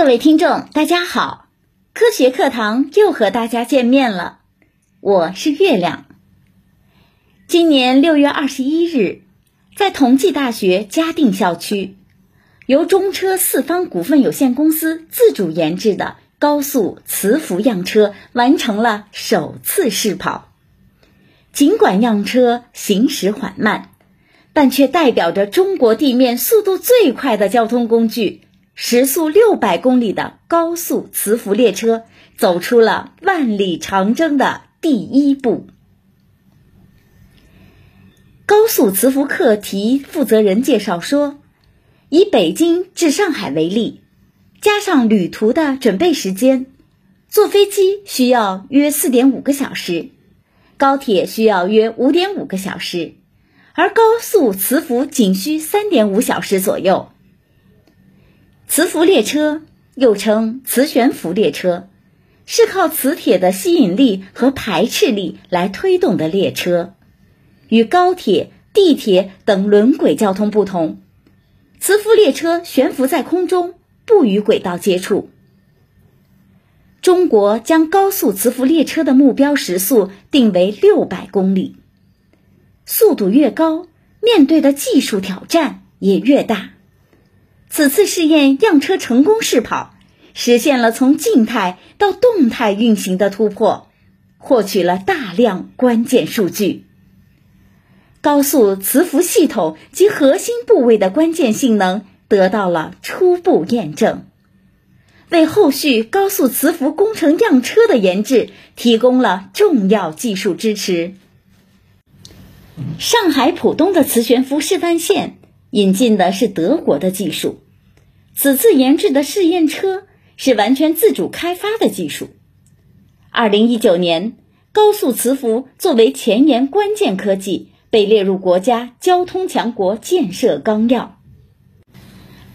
各位听众，大家好，科学课堂又和大家见面了，我是月亮。今年六月二十一日，在同济大学嘉定校区，由中车四方股份有限公司自主研制的高速磁浮样车完成了首次试跑。尽管样车行驶缓慢，但却代表着中国地面速度最快的交通工具。时速六百公里的高速磁浮列车走出了万里长征的第一步。高速磁浮课题负责人介绍说，以北京至上海为例，加上旅途的准备时间，坐飞机需要约四点五个小时，高铁需要约五点五个小时，而高速磁浮仅需三点五小时左右。磁浮列车又称磁悬浮列车，是靠磁铁的吸引力和排斥力来推动的列车。与高铁、地铁等轮轨交通不同，磁浮列车悬浮在空中，不与轨道接触。中国将高速磁浮列车的目标时速定为六百公里，速度越高，面对的技术挑战也越大。此次试验样车成功试跑，实现了从静态到动态运行的突破，获取了大量关键数据。高速磁浮系统及核心部位的关键性能得到了初步验证，为后续高速磁浮工程样车的研制提供了重要技术支持。上海浦东的磁悬浮示范线。引进的是德国的技术，此次研制的试验车是完全自主开发的技术。二零一九年，高速磁浮作为前沿关键科技，被列入国家交通强国建设纲要。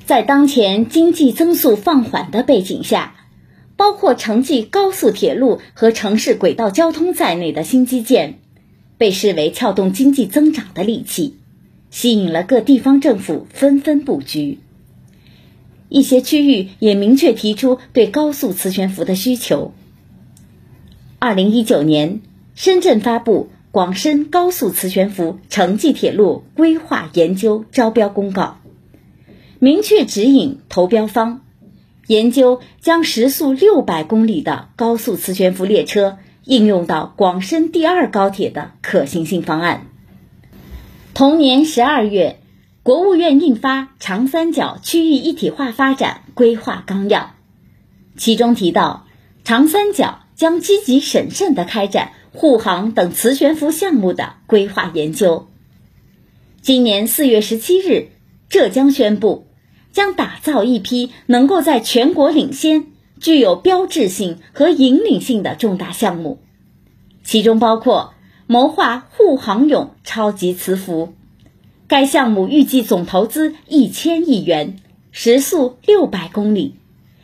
在当前经济增速放缓的背景下，包括城际高速铁路和城市轨道交通在内的新基建，被视为撬动经济增长的利器。吸引了各地方政府纷纷布局，一些区域也明确提出对高速磁悬浮的需求。二零一九年，深圳发布《广深高速磁悬浮城际铁路规划研究招标公告》，明确指引投标方研究将时速六百公里的高速磁悬浮列车应用到广深第二高铁的可行性方案。同年十二月，国务院印发《长三角区域一体化发展规划纲要》，其中提到，长三角将积极审慎地开展护航等磁悬浮项目的规划研究。今年四月十七日，浙江宣布，将打造一批能够在全国领先、具有标志性和引领性的重大项目，其中包括。谋划沪杭甬超级磁浮，该项目预计总投资一千亿元，时速六百公里，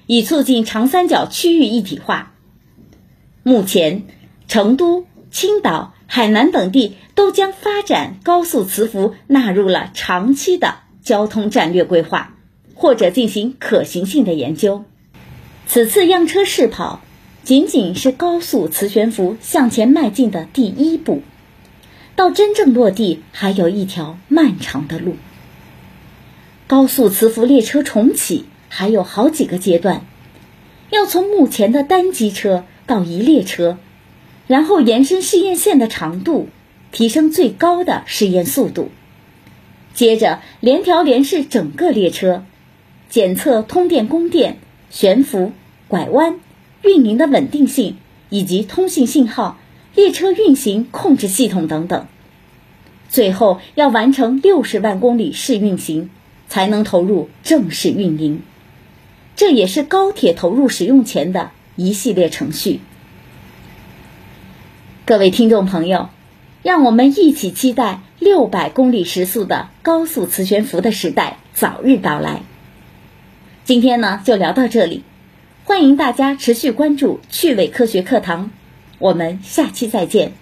以促进长三角区域一体化。目前，成都、青岛、海南等地都将发展高速磁浮纳入了长期的交通战略规划，或者进行可行性的研究。此次样车试跑。仅仅是高速磁悬浮向前迈进的第一步，到真正落地还有一条漫长的路。高速磁浮列车重启还有好几个阶段，要从目前的单机车到一列车，然后延伸试验线的长度，提升最高的试验速度，接着联调联试整个列车，检测通电供电、悬浮、拐弯。运营的稳定性以及通信信号、列车运行控制系统等等，最后要完成六十万公里试运行，才能投入正式运营。这也是高铁投入使用前的一系列程序。各位听众朋友，让我们一起期待六百公里时速的高速磁悬浮的时代早日到来。今天呢，就聊到这里。欢迎大家持续关注趣味科学课堂，我们下期再见。